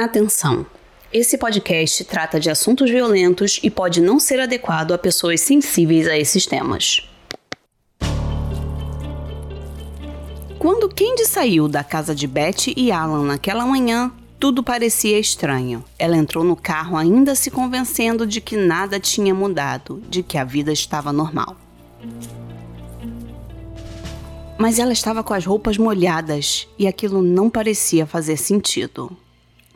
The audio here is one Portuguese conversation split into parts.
Atenção! Esse podcast trata de assuntos violentos e pode não ser adequado a pessoas sensíveis a esses temas. Quando Candy saiu da casa de Betty e Alan naquela manhã, tudo parecia estranho. Ela entrou no carro ainda se convencendo de que nada tinha mudado, de que a vida estava normal. Mas ela estava com as roupas molhadas e aquilo não parecia fazer sentido.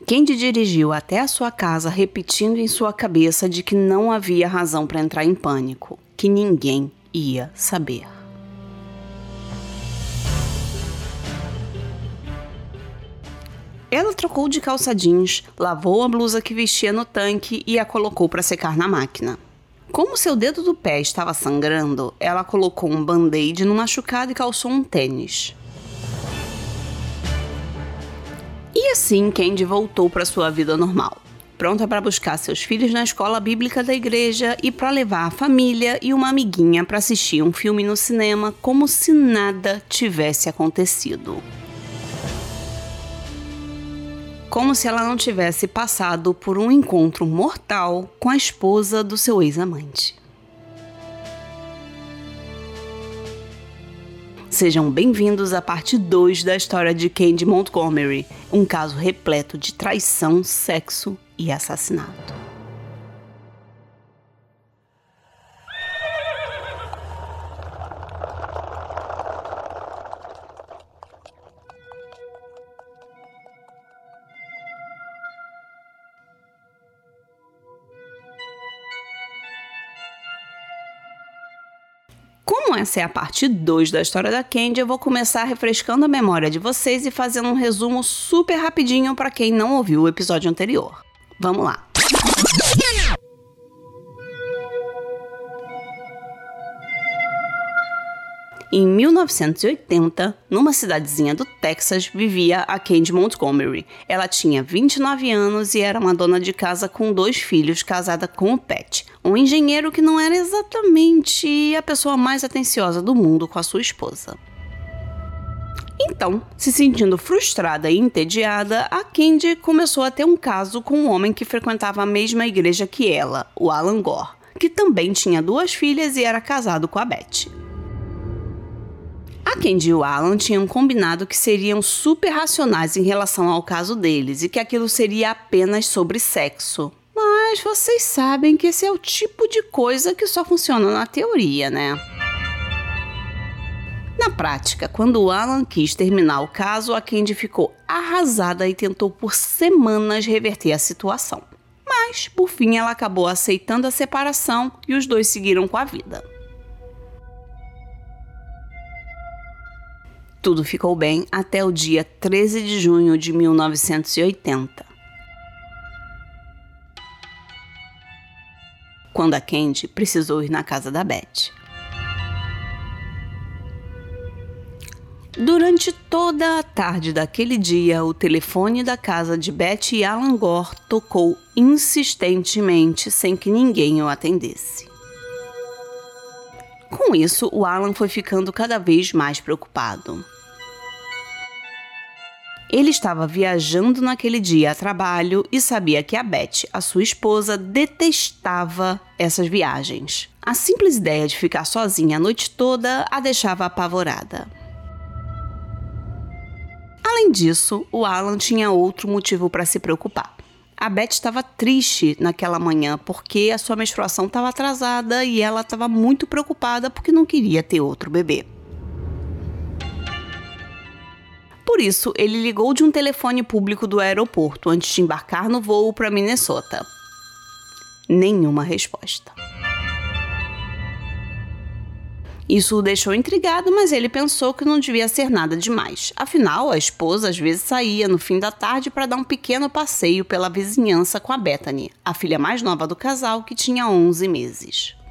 Candy dirigiu até a sua casa repetindo em sua cabeça de que não havia razão para entrar em pânico, que ninguém ia saber. Ela trocou de calça jeans, lavou a blusa que vestia no tanque e a colocou para secar na máquina. Como seu dedo do pé estava sangrando, ela colocou um band-aid no machucado e calçou um tênis. Assim Candy voltou para sua vida normal, pronta para buscar seus filhos na escola bíblica da igreja e para levar a família e uma amiguinha para assistir um filme no cinema como se nada tivesse acontecido. Como se ela não tivesse passado por um encontro mortal com a esposa do seu ex-amante. Sejam bem-vindos à parte 2 da história de Candy Montgomery, um caso repleto de traição, sexo e assassinato. Como essa é a parte 2 da história da Candy, eu vou começar refrescando a memória de vocês e fazendo um resumo super rapidinho para quem não ouviu o episódio anterior. Vamos lá. Em 1980, numa cidadezinha do Texas, vivia a Candy Montgomery. Ela tinha 29 anos e era uma dona de casa com dois filhos, casada com o Pat, um engenheiro que não era exatamente a pessoa mais atenciosa do mundo com a sua esposa. Então, se sentindo frustrada e entediada, a Candy começou a ter um caso com um homem que frequentava a mesma igreja que ela, o Alan Gore, que também tinha duas filhas e era casado com a Beth. A Candy e o Alan tinham combinado que seriam super racionais em relação ao caso deles e que aquilo seria apenas sobre sexo. Mas vocês sabem que esse é o tipo de coisa que só funciona na teoria, né? Na prática, quando o Alan quis terminar o caso, a Candy ficou arrasada e tentou por semanas reverter a situação. Mas, por fim, ela acabou aceitando a separação e os dois seguiram com a vida. Tudo ficou bem até o dia 13 de junho de 1980. Quando a Candy precisou ir na casa da Beth. Durante toda a tarde daquele dia, o telefone da casa de Beth e Alan Gore tocou insistentemente sem que ninguém o atendesse. Com isso, o Alan foi ficando cada vez mais preocupado. Ele estava viajando naquele dia a trabalho e sabia que a Beth, a sua esposa, detestava essas viagens. A simples ideia de ficar sozinha a noite toda a deixava apavorada. Além disso, o Alan tinha outro motivo para se preocupar. A Beth estava triste naquela manhã porque a sua menstruação estava atrasada e ela estava muito preocupada porque não queria ter outro bebê. Por isso, ele ligou de um telefone público do aeroporto antes de embarcar no voo para Minnesota. Nenhuma resposta. Isso o deixou intrigado, mas ele pensou que não devia ser nada demais. Afinal, a esposa às vezes saía no fim da tarde para dar um pequeno passeio pela vizinhança com a Bethany, a filha mais nova do casal, que tinha 11 meses.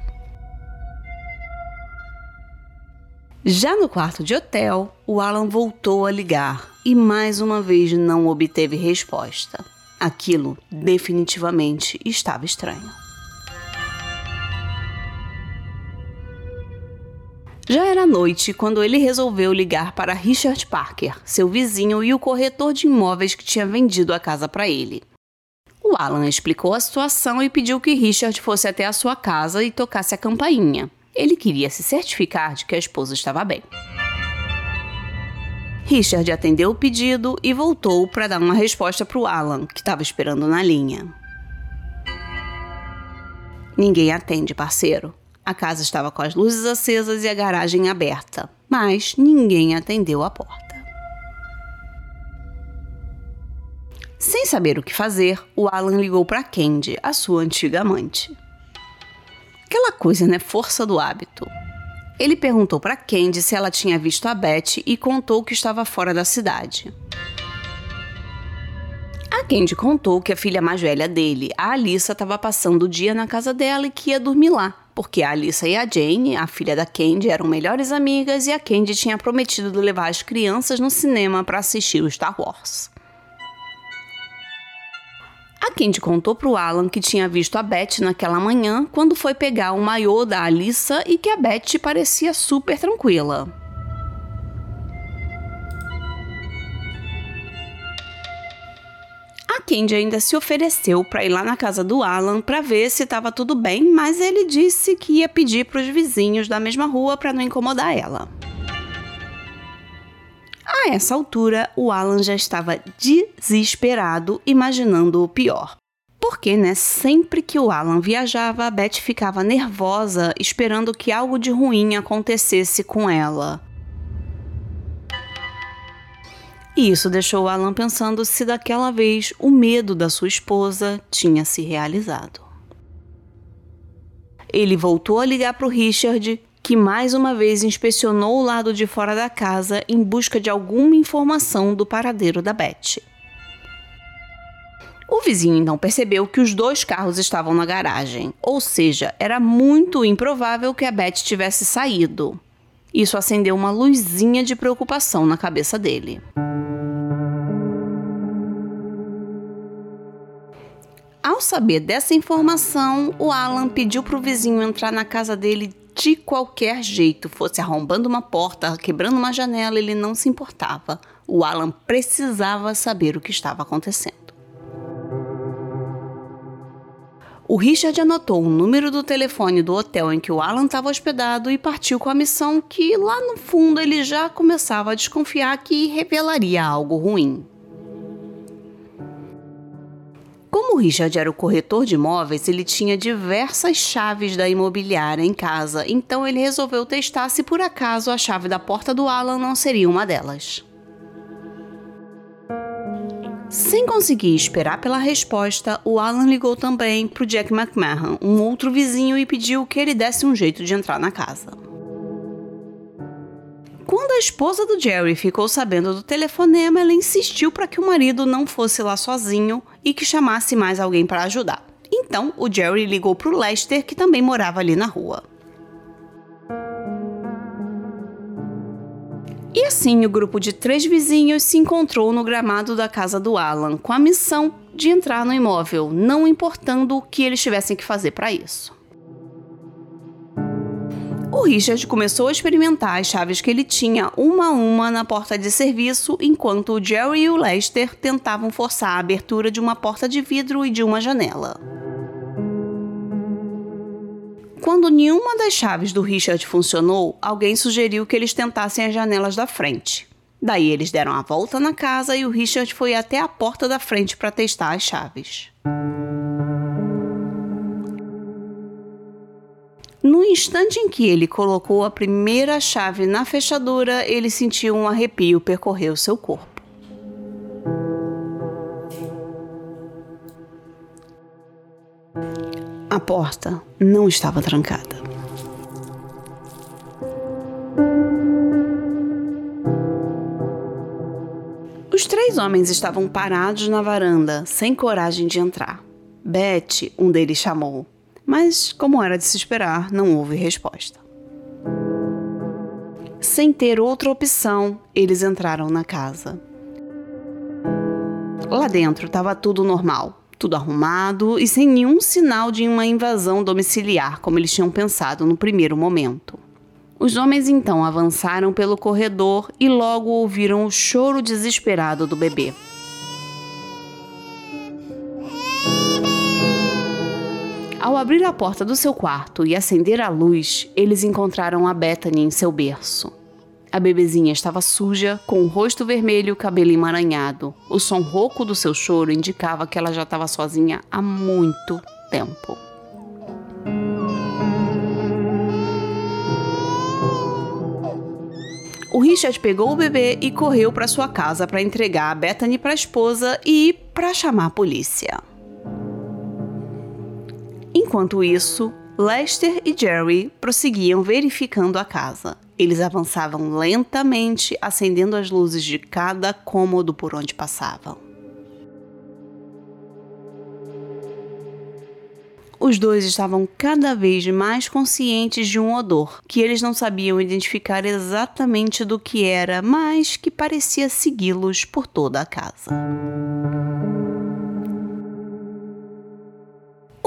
Já no quarto de hotel, o Alan voltou a ligar e mais uma vez não obteve resposta. Aquilo definitivamente estava estranho. Já era noite quando ele resolveu ligar para Richard Parker, seu vizinho e o corretor de imóveis que tinha vendido a casa para ele. O Alan explicou a situação e pediu que Richard fosse até a sua casa e tocasse a campainha. Ele queria se certificar de que a esposa estava bem. Richard atendeu o pedido e voltou para dar uma resposta para o Alan, que estava esperando na linha. Ninguém atende, parceiro. A casa estava com as luzes acesas e a garagem aberta, mas ninguém atendeu a porta. Sem saber o que fazer, o Alan ligou para Candy, a sua antiga amante. Aquela coisa, né? Força do hábito. Ele perguntou para Candy se ela tinha visto a Beth e contou que estava fora da cidade. A Candy contou que a filha mais velha dele, a Alissa, estava passando o dia na casa dela e que ia dormir lá, porque a Alissa e a Jane, a filha da Candy, eram melhores amigas e a Candy tinha prometido levar as crianças no cinema para assistir o Star Wars. A Candy contou pro Alan que tinha visto a Beth naquela manhã quando foi pegar o maiô da Alissa e que a Beth parecia super tranquila. A Candy ainda se ofereceu para ir lá na casa do Alan para ver se estava tudo bem, mas ele disse que ia pedir para os vizinhos da mesma rua para não incomodar ela. A essa altura, o Alan já estava desesperado, imaginando o pior. Porque, né, sempre que o Alan viajava, a Beth ficava nervosa, esperando que algo de ruim acontecesse com ela. E isso deixou o Alan pensando se daquela vez o medo da sua esposa tinha se realizado. Ele voltou a ligar para o Richard que mais uma vez inspecionou o lado de fora da casa em busca de alguma informação do paradeiro da Beth. O vizinho então percebeu que os dois carros estavam na garagem, ou seja, era muito improvável que a Beth tivesse saído. Isso acendeu uma luzinha de preocupação na cabeça dele. Ao saber dessa informação, o Alan pediu para o vizinho entrar na casa dele de qualquer jeito, fosse arrombando uma porta, quebrando uma janela, ele não se importava. O Alan precisava saber o que estava acontecendo. O Richard anotou o número do telefone do hotel em que o Alan estava hospedado e partiu com a missão que, lá no fundo, ele já começava a desconfiar que revelaria algo ruim. Como o Richard era o corretor de imóveis, ele tinha diversas chaves da imobiliária em casa, então ele resolveu testar se por acaso a chave da porta do Alan não seria uma delas. Sem conseguir esperar pela resposta, o Alan ligou também para o Jack McMahon, um outro vizinho, e pediu que ele desse um jeito de entrar na casa. Quando a esposa do Jerry ficou sabendo do telefonema, ela insistiu para que o marido não fosse lá sozinho e que chamasse mais alguém para ajudar. Então, o Jerry ligou para o Lester, que também morava ali na rua. E assim, o grupo de três vizinhos se encontrou no gramado da casa do Alan, com a missão de entrar no imóvel, não importando o que eles tivessem que fazer para isso. O Richard começou a experimentar as chaves que ele tinha uma a uma na porta de serviço, enquanto o Jerry e o Lester tentavam forçar a abertura de uma porta de vidro e de uma janela. Quando nenhuma das chaves do Richard funcionou, alguém sugeriu que eles tentassem as janelas da frente. Daí eles deram a volta na casa e o Richard foi até a porta da frente para testar as chaves. No instante em que ele colocou a primeira chave na fechadura, ele sentiu um arrepio percorrer o seu corpo. A porta não estava trancada. Os três homens estavam parados na varanda, sem coragem de entrar. Beth, um deles chamou mas, como era de se esperar, não houve resposta. Sem ter outra opção, eles entraram na casa. Lá dentro estava tudo normal, tudo arrumado e sem nenhum sinal de uma invasão domiciliar, como eles tinham pensado no primeiro momento. Os homens então avançaram pelo corredor e logo ouviram o choro desesperado do bebê. Ao abrir a porta do seu quarto e acender a luz, eles encontraram a Bethany em seu berço. A bebezinha estava suja, com o rosto vermelho e o cabelo emaranhado. O som rouco do seu choro indicava que ela já estava sozinha há muito tempo. O Richard pegou o bebê e correu para sua casa para entregar a Bethany para a esposa e para chamar a polícia. Enquanto isso, Lester e Jerry prosseguiam verificando a casa. Eles avançavam lentamente, acendendo as luzes de cada cômodo por onde passavam. Os dois estavam cada vez mais conscientes de um odor que eles não sabiam identificar exatamente do que era, mas que parecia segui-los por toda a casa.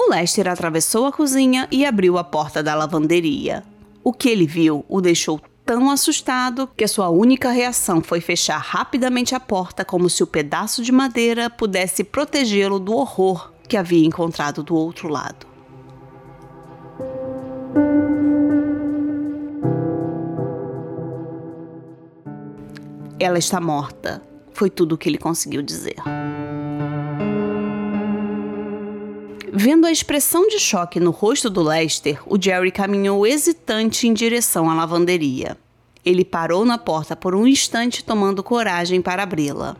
Lester atravessou a cozinha e abriu a porta da lavanderia. O que ele viu o deixou tão assustado que sua única reação foi fechar rapidamente a porta, como se o pedaço de madeira pudesse protegê-lo do horror que havia encontrado do outro lado. Ela está morta, foi tudo o que ele conseguiu dizer. Vendo a expressão de choque no rosto do Lester, o Jerry caminhou hesitante em direção à lavanderia. Ele parou na porta por um instante, tomando coragem para abri-la.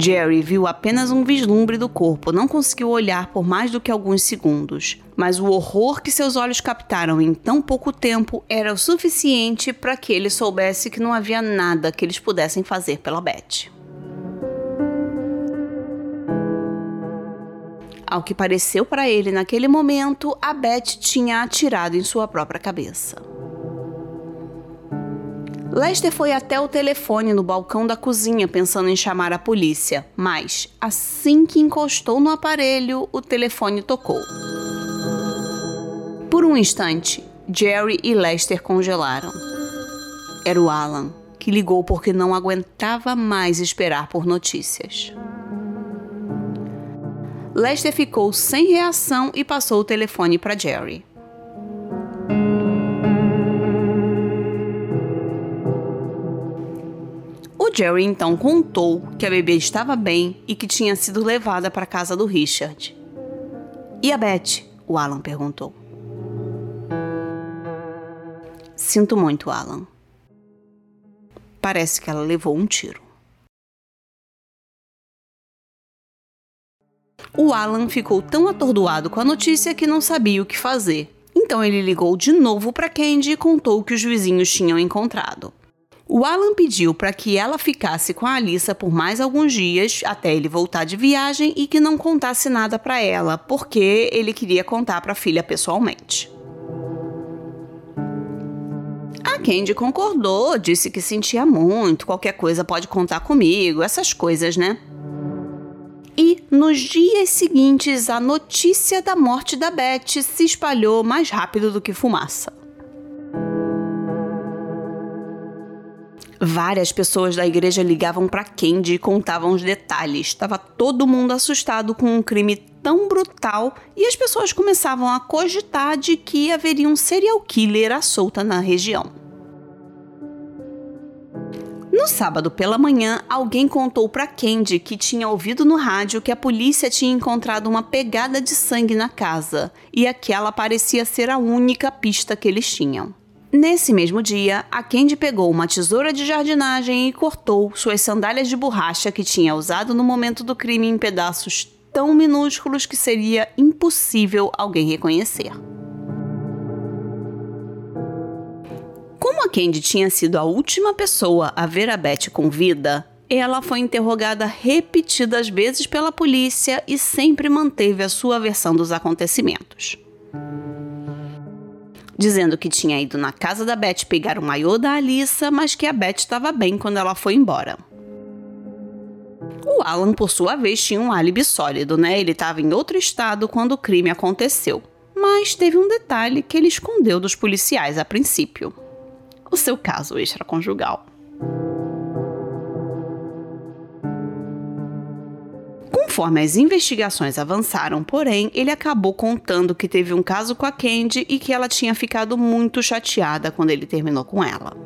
Jerry viu apenas um vislumbre do corpo, não conseguiu olhar por mais do que alguns segundos, mas o horror que seus olhos captaram em tão pouco tempo era o suficiente para que ele soubesse que não havia nada que eles pudessem fazer pela Beth. Ao que pareceu para ele naquele momento, a Beth tinha atirado em sua própria cabeça. Lester foi até o telefone no balcão da cozinha pensando em chamar a polícia, mas assim que encostou no aparelho, o telefone tocou. Por um instante, Jerry e Lester congelaram. Era o Alan, que ligou porque não aguentava mais esperar por notícias. Lester ficou sem reação e passou o telefone para Jerry. Jerry então contou que a bebê estava bem e que tinha sido levada para a casa do Richard. E a Beth? O Alan perguntou. Sinto muito, Alan. Parece que ela levou um tiro. O Alan ficou tão atordoado com a notícia que não sabia o que fazer. Então ele ligou de novo para Candy e contou o que os vizinhos tinham encontrado. O Alan pediu para que ela ficasse com a Alissa por mais alguns dias até ele voltar de viagem e que não contasse nada para ela, porque ele queria contar para a filha pessoalmente. A Candy concordou, disse que sentia muito, qualquer coisa pode contar comigo, essas coisas, né? E nos dias seguintes, a notícia da morte da Beth se espalhou mais rápido do que fumaça. Várias pessoas da igreja ligavam para Candy e contavam os detalhes. Estava todo mundo assustado com um crime tão brutal e as pessoas começavam a cogitar de que haveria um serial killer à solta na região. No sábado pela manhã, alguém contou para Candy que tinha ouvido no rádio que a polícia tinha encontrado uma pegada de sangue na casa e aquela parecia ser a única pista que eles tinham. Nesse mesmo dia, a Candy pegou uma tesoura de jardinagem e cortou suas sandálias de borracha que tinha usado no momento do crime em pedaços tão minúsculos que seria impossível alguém reconhecer. Como a Candy tinha sido a última pessoa a ver a Beth com vida, ela foi interrogada repetidas vezes pela polícia e sempre manteve a sua versão dos acontecimentos. Dizendo que tinha ido na casa da Beth pegar o maiô da Alissa, mas que a Beth estava bem quando ela foi embora. O Alan, por sua vez, tinha um álibi sólido, né? Ele estava em outro estado quando o crime aconteceu. Mas teve um detalhe que ele escondeu dos policiais a princípio: o seu caso extraconjugal. Conforme as investigações avançaram, porém, ele acabou contando que teve um caso com a Candy e que ela tinha ficado muito chateada quando ele terminou com ela.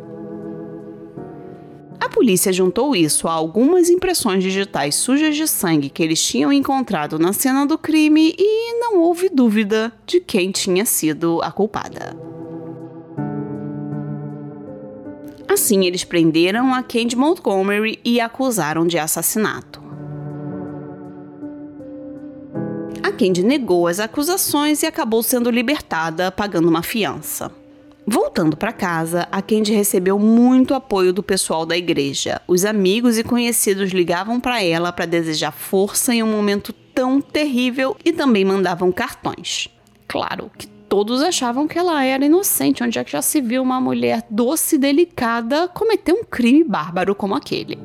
A polícia juntou isso a algumas impressões digitais sujas de sangue que eles tinham encontrado na cena do crime e não houve dúvida de quem tinha sido a culpada. Assim, eles prenderam a Candy Montgomery e a acusaram de assassinato. Candy negou as acusações e acabou sendo libertada, pagando uma fiança. Voltando para casa, a Candy recebeu muito apoio do pessoal da igreja. Os amigos e conhecidos ligavam para ela para desejar força em um momento tão terrível e também mandavam cartões. Claro que todos achavam que ela era inocente, onde é que já se viu uma mulher doce e delicada cometer um crime bárbaro como aquele.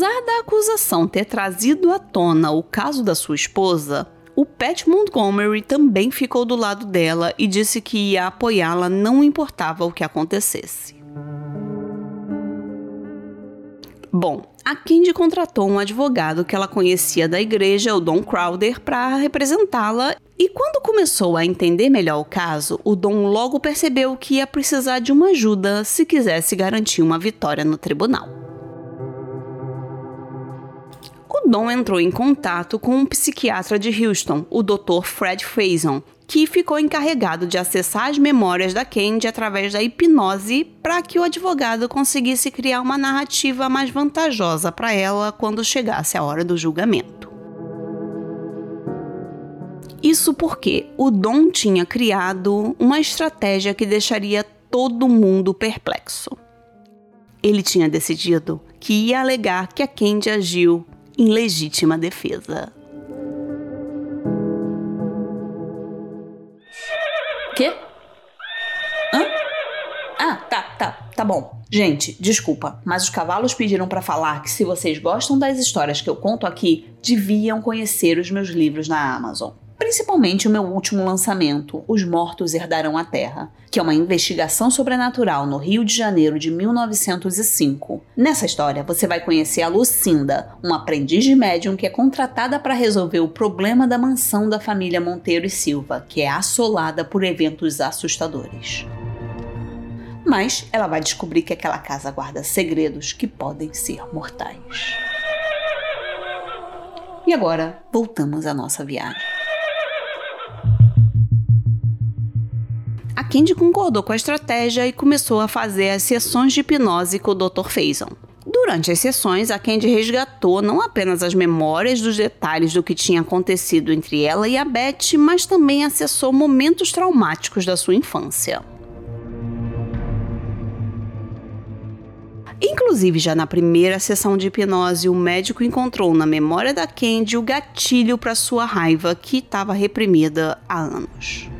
Apesar da acusação ter trazido à tona o caso da sua esposa, o Pat Montgomery também ficou do lado dela e disse que ia apoiá-la não importava o que acontecesse. Bom, a Candy contratou um advogado que ela conhecia da igreja, o Don Crowder, para representá-la. E quando começou a entender melhor o caso, o Don logo percebeu que ia precisar de uma ajuda se quisesse garantir uma vitória no tribunal. Dom entrou em contato com um psiquiatra de Houston, o Dr. Fred Faison, que ficou encarregado de acessar as memórias da Candy através da hipnose para que o advogado conseguisse criar uma narrativa mais vantajosa para ela quando chegasse a hora do julgamento. Isso porque o Dom tinha criado uma estratégia que deixaria todo mundo perplexo. Ele tinha decidido que ia alegar que a Candy agiu em legítima defesa. Quê? Hã? Ah, tá, tá, tá bom. Gente, desculpa, mas os cavalos pediram para falar que se vocês gostam das histórias que eu conto aqui, deviam conhecer os meus livros na Amazon principalmente o meu último lançamento, Os Mortos Herdarão a Terra, que é uma investigação sobrenatural no Rio de Janeiro de 1905. Nessa história, você vai conhecer a Lucinda, uma aprendiz de médium que é contratada para resolver o problema da mansão da família Monteiro e Silva, que é assolada por eventos assustadores. Mas ela vai descobrir que aquela casa guarda segredos que podem ser mortais. E agora, voltamos à nossa viagem. A Candy concordou com a estratégia e começou a fazer as sessões de hipnose com o Dr. Faison. Durante as sessões, a Candy resgatou não apenas as memórias dos detalhes do que tinha acontecido entre ela e a Beth, mas também acessou momentos traumáticos da sua infância. Inclusive, já na primeira sessão de hipnose, o médico encontrou na memória da Candy o gatilho para sua raiva que estava reprimida há anos.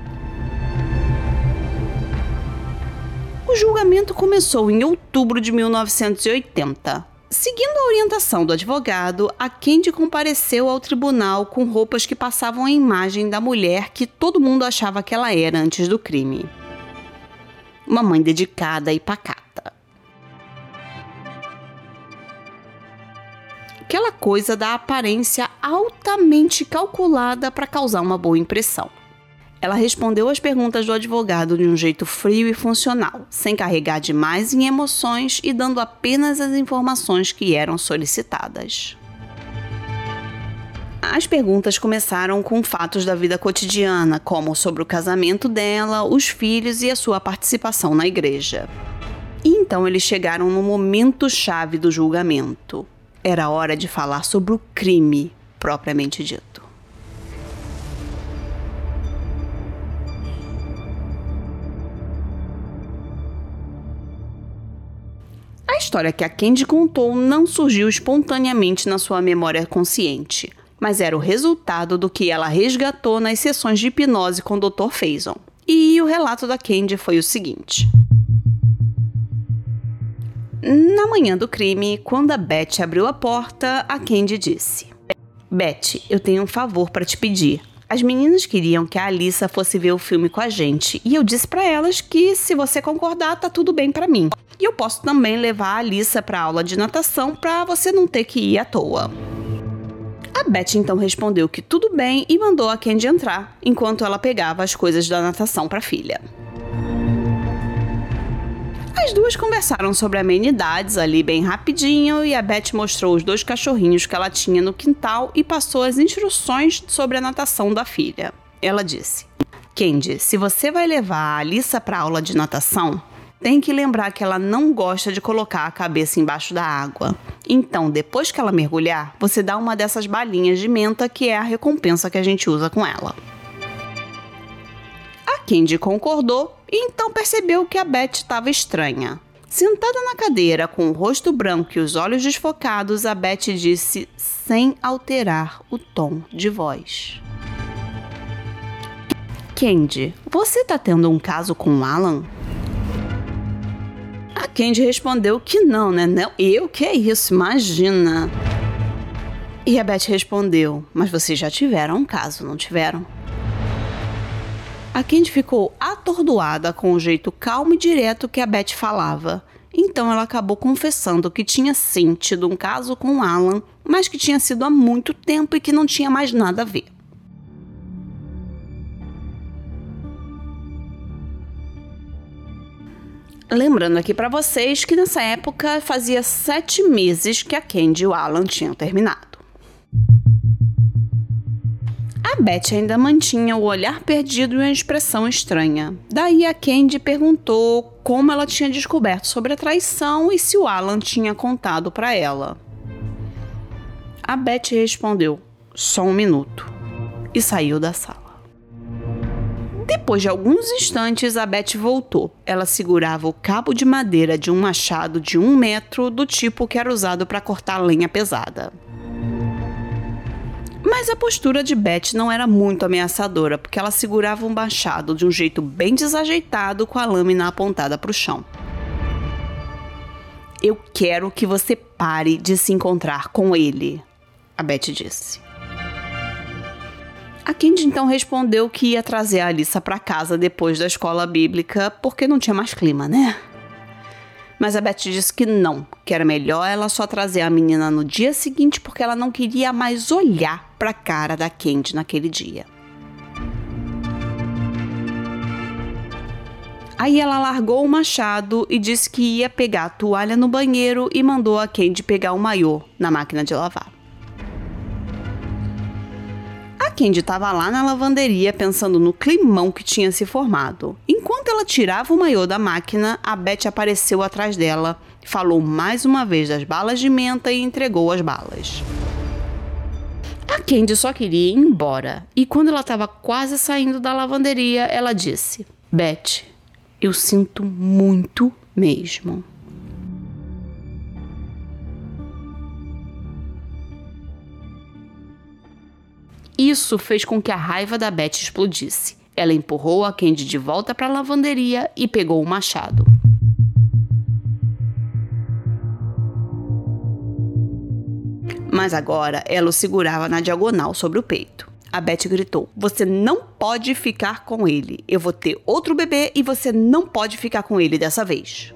O julgamento começou em outubro de 1980. Seguindo a orientação do advogado, a Candy compareceu ao tribunal com roupas que passavam a imagem da mulher que todo mundo achava que ela era antes do crime. Uma mãe dedicada e pacata. Aquela coisa da aparência altamente calculada para causar uma boa impressão. Ela respondeu às perguntas do advogado de um jeito frio e funcional, sem carregar demais em emoções e dando apenas as informações que eram solicitadas. As perguntas começaram com fatos da vida cotidiana, como sobre o casamento dela, os filhos e a sua participação na igreja. E então eles chegaram no momento chave do julgamento. Era hora de falar sobre o crime propriamente dito. História que a Candy contou não surgiu espontaneamente na sua memória consciente, mas era o resultado do que ela resgatou nas sessões de hipnose com o Dr. Faison. E o relato da Candy foi o seguinte: Na manhã do crime, quando a Beth abriu a porta, a Candy disse: Beth, eu tenho um favor para te pedir. As meninas queriam que a Alissa fosse ver o filme com a gente e eu disse para elas que se você concordar, tá tudo bem para mim. E eu posso também levar a Alissa para aula de natação para você não ter que ir à toa. A Beth então respondeu que tudo bem e mandou a Candy entrar, enquanto ela pegava as coisas da natação para a filha. As duas conversaram sobre amenidades ali bem rapidinho e a Beth mostrou os dois cachorrinhos que ela tinha no quintal e passou as instruções sobre a natação da filha. Ela disse: Candy, se você vai levar a Alissa para aula de natação, tem que lembrar que ela não gosta de colocar a cabeça embaixo da água. Então, depois que ela mergulhar, você dá uma dessas balinhas de menta que é a recompensa que a gente usa com ela. A Candy concordou e então percebeu que a Beth estava estranha. Sentada na cadeira, com o rosto branco e os olhos desfocados, a Beth disse sem alterar o tom de voz. Candy, você tá tendo um caso com o Alan? A Candy respondeu que não, né? Não, eu que é isso, imagina. E a Beth respondeu: Mas vocês já tiveram um caso, não tiveram? A Candy ficou atordoada com o jeito calmo e direto que a Beth falava. Então ela acabou confessando que tinha sim tido um caso com Alan, mas que tinha sido há muito tempo e que não tinha mais nada a ver. Lembrando aqui para vocês que nessa época fazia sete meses que a Candy e o Alan tinham terminado. A Beth ainda mantinha o olhar perdido e uma expressão estranha. Daí a Candy perguntou como ela tinha descoberto sobre a traição e se o Alan tinha contado para ela. A Beth respondeu: só um minuto, e saiu da sala. Depois de alguns instantes, a Beth voltou. Ela segurava o cabo de madeira de um machado de um metro, do tipo que era usado para cortar lenha pesada. Mas a postura de Beth não era muito ameaçadora, porque ela segurava um machado de um jeito bem desajeitado com a lâmina apontada para o chão. Eu quero que você pare de se encontrar com ele, a Beth disse. A Candy então respondeu que ia trazer a Alissa para casa depois da escola bíblica, porque não tinha mais clima, né? Mas a Beth disse que não, que era melhor ela só trazer a menina no dia seguinte porque ela não queria mais olhar para a cara da Candy naquele dia. Aí ela largou o machado e disse que ia pegar a toalha no banheiro e mandou a Candy pegar o maiô na máquina de lavar. A Candy estava lá na lavanderia pensando no climão que tinha se formado. Enquanto ela tirava o maiô da máquina, a Beth apareceu atrás dela, falou mais uma vez das balas de menta e entregou as balas. A Candy só queria ir embora, e quando ela estava quase saindo da lavanderia, ela disse: Beth, eu sinto muito mesmo. Isso fez com que a raiva da Beth explodisse. Ela empurrou a Candy de volta para a lavanderia e pegou o machado. Mas agora ela o segurava na diagonal sobre o peito. A Beth gritou: Você não pode ficar com ele. Eu vou ter outro bebê e você não pode ficar com ele dessa vez.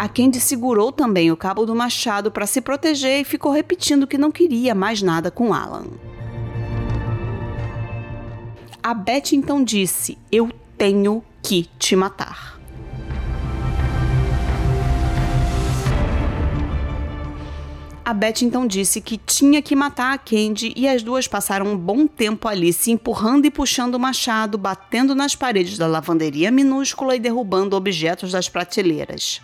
A Candy segurou também o cabo do machado para se proteger e ficou repetindo que não queria mais nada com Alan. A Beth então disse: Eu tenho que te matar. A Beth então disse que tinha que matar a Candy e as duas passaram um bom tempo ali se empurrando e puxando o machado, batendo nas paredes da lavanderia minúscula e derrubando objetos das prateleiras.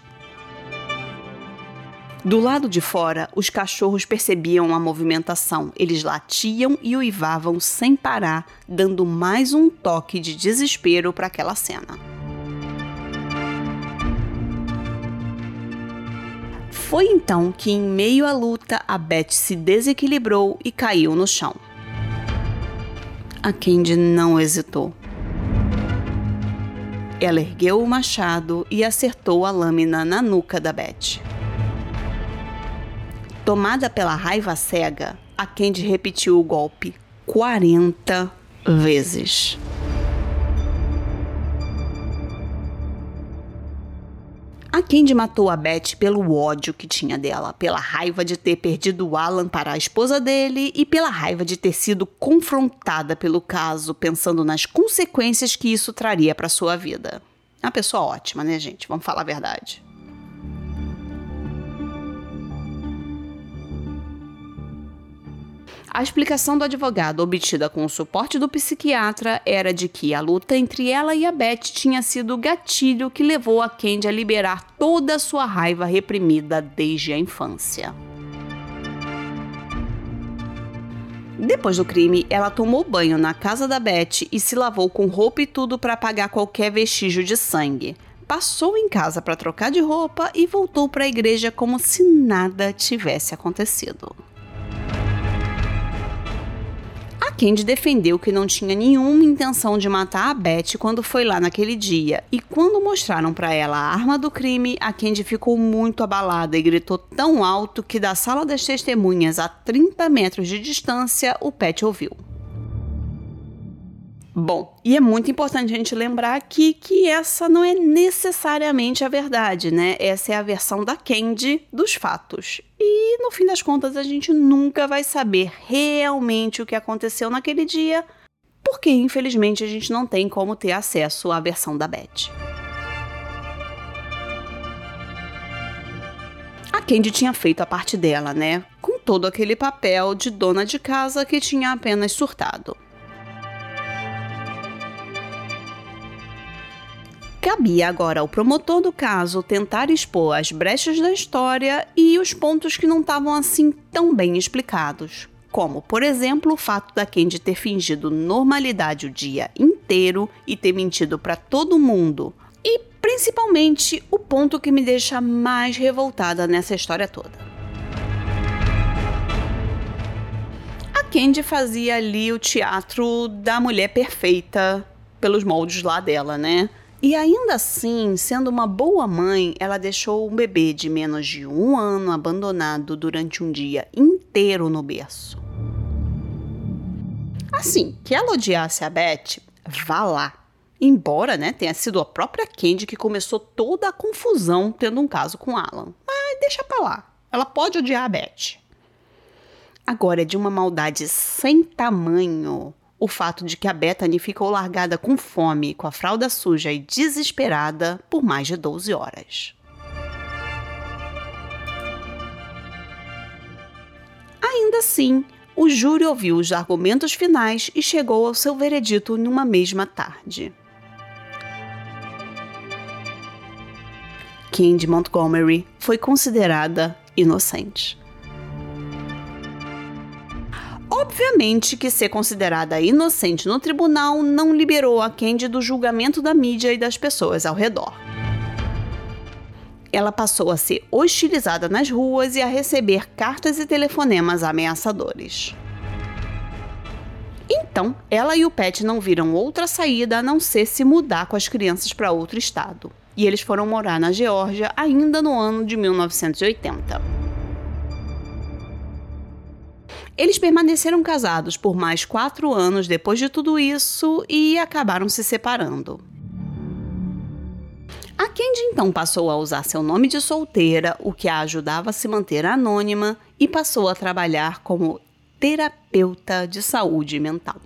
Do lado de fora, os cachorros percebiam a movimentação. Eles latiam e uivavam sem parar, dando mais um toque de desespero para aquela cena. Foi então que, em meio à luta, a Beth se desequilibrou e caiu no chão. A Candy não hesitou. Ela ergueu o machado e acertou a lâmina na nuca da Beth. Tomada pela raiva cega, a Candy repetiu o golpe 40 vezes. A Candy matou a Beth pelo ódio que tinha dela, pela raiva de ter perdido o Alan para a esposa dele e pela raiva de ter sido confrontada pelo caso, pensando nas consequências que isso traria para sua vida. Uma pessoa ótima, né, gente? Vamos falar a verdade. A explicação do advogado, obtida com o suporte do psiquiatra, era de que a luta entre ela e a Beth tinha sido o gatilho que levou a Candy a liberar toda a sua raiva reprimida desde a infância. Depois do crime, ela tomou banho na casa da Beth e se lavou com roupa e tudo para apagar qualquer vestígio de sangue. Passou em casa para trocar de roupa e voltou para a igreja como se nada tivesse acontecido. Candy defendeu que não tinha nenhuma intenção de matar a Beth quando foi lá naquele dia. E quando mostraram para ela a arma do crime, a Candy ficou muito abalada e gritou tão alto que da sala das testemunhas a 30 metros de distância o Pet ouviu. Bom, e é muito importante a gente lembrar aqui que essa não é necessariamente a verdade, né? Essa é a versão da Candy dos fatos. E no fim das contas, a gente nunca vai saber realmente o que aconteceu naquele dia, porque infelizmente a gente não tem como ter acesso à versão da Beth. A Candy tinha feito a parte dela, né? Com todo aquele papel de dona de casa que tinha apenas surtado. Cabia agora ao promotor do caso tentar expor as brechas da história e os pontos que não estavam assim tão bem explicados. Como, por exemplo, o fato da Candy ter fingido normalidade o dia inteiro e ter mentido para todo mundo. E principalmente o ponto que me deixa mais revoltada nessa história toda. A Candy fazia ali o teatro da mulher perfeita pelos moldes lá dela, né? E ainda assim, sendo uma boa mãe, ela deixou um bebê de menos de um ano abandonado durante um dia inteiro no berço. Assim, que ela odiasse a Beth, vá lá. Embora, né, tenha sido a própria Candy que começou toda a confusão tendo um caso com Alan. Mas deixa pra lá. Ela pode odiar a Beth. Agora, é de uma maldade sem tamanho o fato de que a Bethany ficou largada com fome, com a fralda suja e desesperada por mais de 12 horas. Ainda assim, o júri ouviu os argumentos finais e chegou ao seu veredito numa mesma tarde. Candy Montgomery foi considerada inocente. Obviamente que ser considerada inocente no tribunal não liberou a Candy do julgamento da mídia e das pessoas ao redor. Ela passou a ser hostilizada nas ruas e a receber cartas e telefonemas ameaçadores. Então, ela e o Pet não viram outra saída a não ser se mudar com as crianças para outro estado. E eles foram morar na Geórgia ainda no ano de 1980. Eles permaneceram casados por mais quatro anos depois de tudo isso e acabaram se separando. A Candy então passou a usar seu nome de solteira, o que a ajudava a se manter anônima, e passou a trabalhar como terapeuta de saúde mental.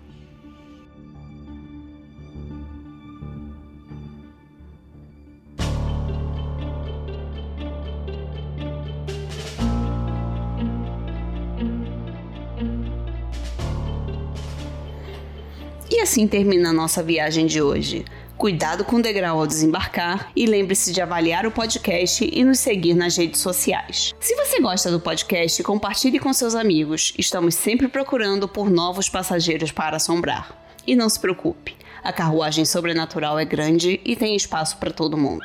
E assim termina a nossa viagem de hoje. Cuidado com o degrau ao desembarcar e lembre-se de avaliar o podcast e nos seguir nas redes sociais. Se você gosta do podcast, compartilhe com seus amigos. Estamos sempre procurando por novos passageiros para assombrar. E não se preocupe, a carruagem sobrenatural é grande e tem espaço para todo mundo.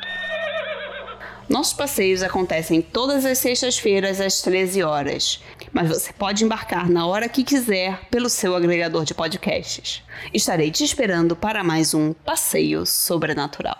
Nossos passeios acontecem todas as sextas-feiras às 13 horas, mas você pode embarcar na hora que quiser pelo seu agregador de podcasts. Estarei te esperando para mais um passeio sobrenatural.